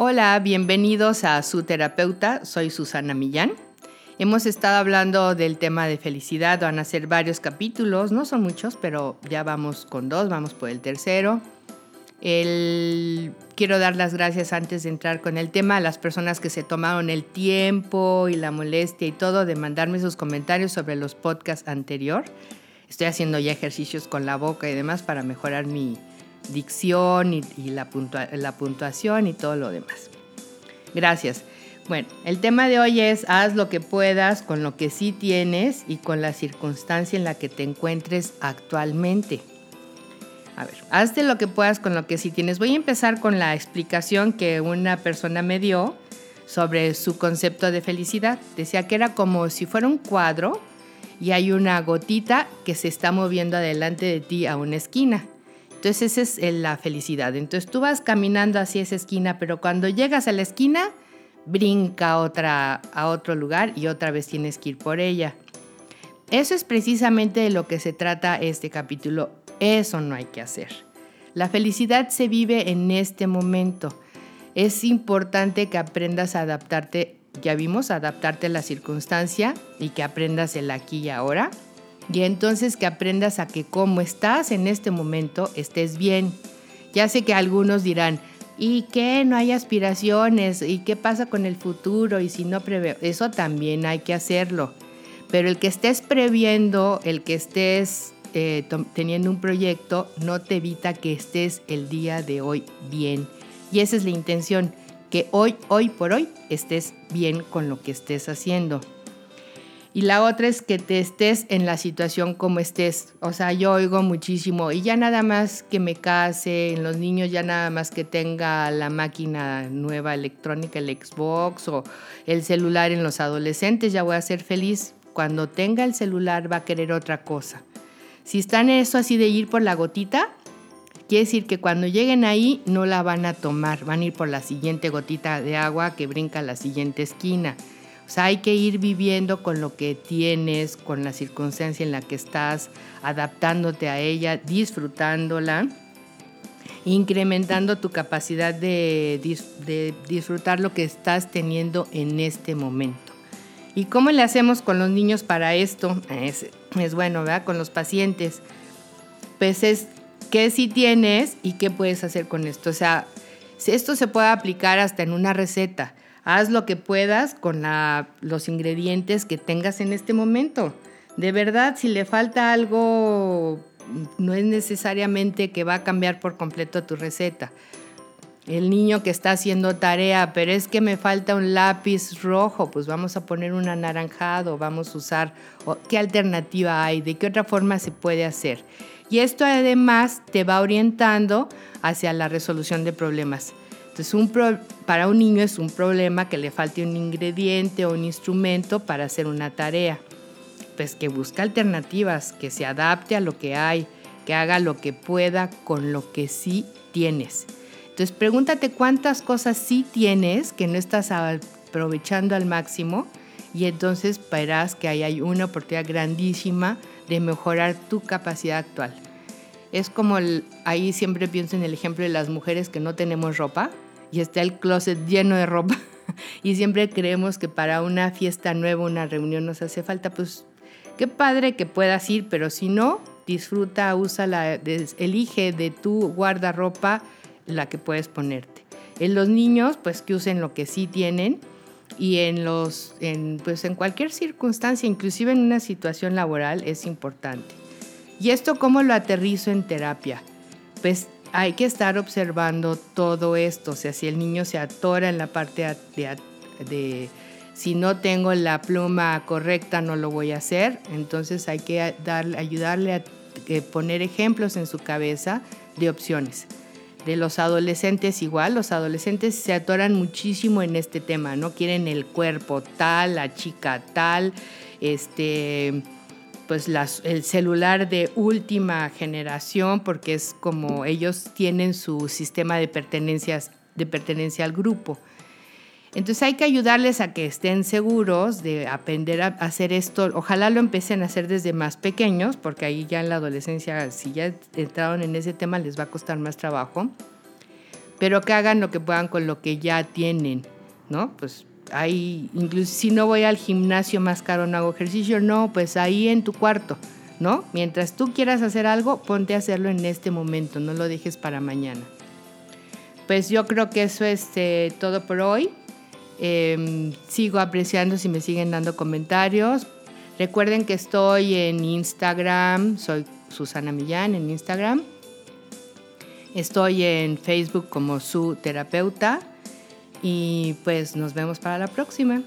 Hola, bienvenidos a Su Terapeuta, soy Susana Millán. Hemos estado hablando del tema de felicidad, van a ser varios capítulos, no son muchos, pero ya vamos con dos, vamos por el tercero. Quiero dar las gracias antes de entrar con el tema a las personas que se tomaron el tiempo y la molestia y todo de mandarme sus comentarios sobre los podcasts anterior. Estoy haciendo ya ejercicios con la boca y demás para mejorar mi, dicción y, la, la puntuación y todo lo demás. Gracias. Bueno, el tema de hoy es haz lo que puedas con lo que sí tienes y con la circunstancia en la que te encuentres actualmente. A ver, hazte lo que puedas con lo que sí tienes. Voy a empezar con la explicación que una persona me dio sobre su concepto de felicidad. Decía que era como si fuera un cuadro y hay una gotita que se está moviendo adelante de ti a una esquina. Entonces esa es la felicidad. Entonces tú vas caminando hacia esa esquina, pero cuando llegas a la esquina, brinca otra, a otro lugar y otra vez tienes que ir por ella. Eso es precisamente de lo que se trata este capítulo. Eso no hay que hacer. La felicidad se vive en este momento. Es importante que aprendas a adaptarte, ya vimos, adaptarte a la circunstancia y que aprendas el aquí y ahora y entonces que aprendas a que como estás en este momento estés bien. Ya sé que algunos dirán, ¿y qué? No hay aspiraciones, ¿y qué pasa con el futuro? Y si no prevé, eso también hay que hacerlo. Pero el que estés previendo, el que estés eh, teniendo un proyecto, no te evita que estés el día de hoy bien. Y esa es la intención, que hoy, hoy por hoy, estés bien con lo que estés haciendo. Y la otra es que te estés en la situación como estés. O sea, yo oigo muchísimo y ya nada más que me case, en los niños ya nada más que tenga la máquina nueva electrónica, el Xbox o el celular en los adolescentes, ya voy a ser feliz. Cuando tenga el celular va a querer otra cosa. Si están eso así de ir por la gotita, quiere decir que cuando lleguen ahí no la van a tomar, van a ir por la siguiente gotita de agua que brinca a la siguiente esquina. O sea, hay que ir viviendo con lo que tienes, con la circunstancia en la que estás, adaptándote a ella, disfrutándola, incrementando tu capacidad de, disfrutar lo que estás teniendo en este momento. ¿Y cómo le hacemos con los niños para esto? Es, es bueno, ¿verdad? Con los pacientes. Pues es qué sí tienes y qué puedes hacer con esto. O sea, esto se puede aplicar hasta en una receta haz lo que puedas con los ingredientes que tengas en este momento. De verdad, si le falta algo, no es necesariamente que va a cambiar por completo tu receta. El niño que está haciendo tarea, pero es que me falta un lápiz rojo, pues vamos a poner un anaranjado, vamos a usar, ¿qué alternativa hay? ¿De qué otra forma se puede hacer? Y esto además te va orientando hacia la resolución de problemas. Entonces, para un niño es un problema que le falte un ingrediente o un instrumento para hacer una tarea. Pues que busque alternativas, que se adapte a lo que hay, que haga lo que pueda con lo que sí tienes. Entonces, pregúntate cuántas cosas sí tienes que no estás aprovechando al máximo y entonces verás que ahí hay una oportunidad grandísima de mejorar tu capacidad actual. Es como ahí siempre pienso en el ejemplo de las mujeres que no tenemos ropa y está el closet lleno de ropa y siempre creemos que para una fiesta nueva, una reunión nos hace falta, pues qué padre que puedas ir, pero si no, disfruta, usa la, elige de tu guardarropa la que puedes ponerte. En los niños, pues que usen lo que sí tienen y en los, en, pues en cualquier circunstancia, inclusive en una situación laboral, es importante. ¿Y esto cómo lo aterrizo en terapia? Pues hay que estar observando todo esto. O sea, si el niño se atora en la parte de, si no tengo la pluma correcta, no lo voy a hacer. Entonces hay que ayudarle a poner ejemplos en su cabeza de opciones. De los adolescentes igual, los adolescentes se atoran muchísimo en este tema, no quieren el cuerpo tal, la chica tal, este pues el celular de última generación, porque es como ellos tienen su sistema de, pertenencias, de pertenencia al grupo. Entonces hay que ayudarles a que estén seguros de aprender a hacer esto. Ojalá lo empiecen a hacer desde más pequeños, porque ahí ya en la adolescencia, si ya entraron en ese tema, les va a costar más trabajo. pero que hagan lo que puedan con lo que ya tienen, ¿no? Pues ahí, incluso si no voy al gimnasio más caro, no hago ejercicio, no, pues ahí en tu cuarto, ¿no? Mientras tú quieras hacer algo, ponte a hacerlo en este momento, no lo dejes para mañana. Pues yo creo que eso es eh, todo por hoy. Em, sigo apreciando si me siguen dando comentarios. Recuerden que estoy en Instagram, soy Susana Millán en Instagram. Estoy en Facebook como su terapeuta y pues nos vemos para la próxima.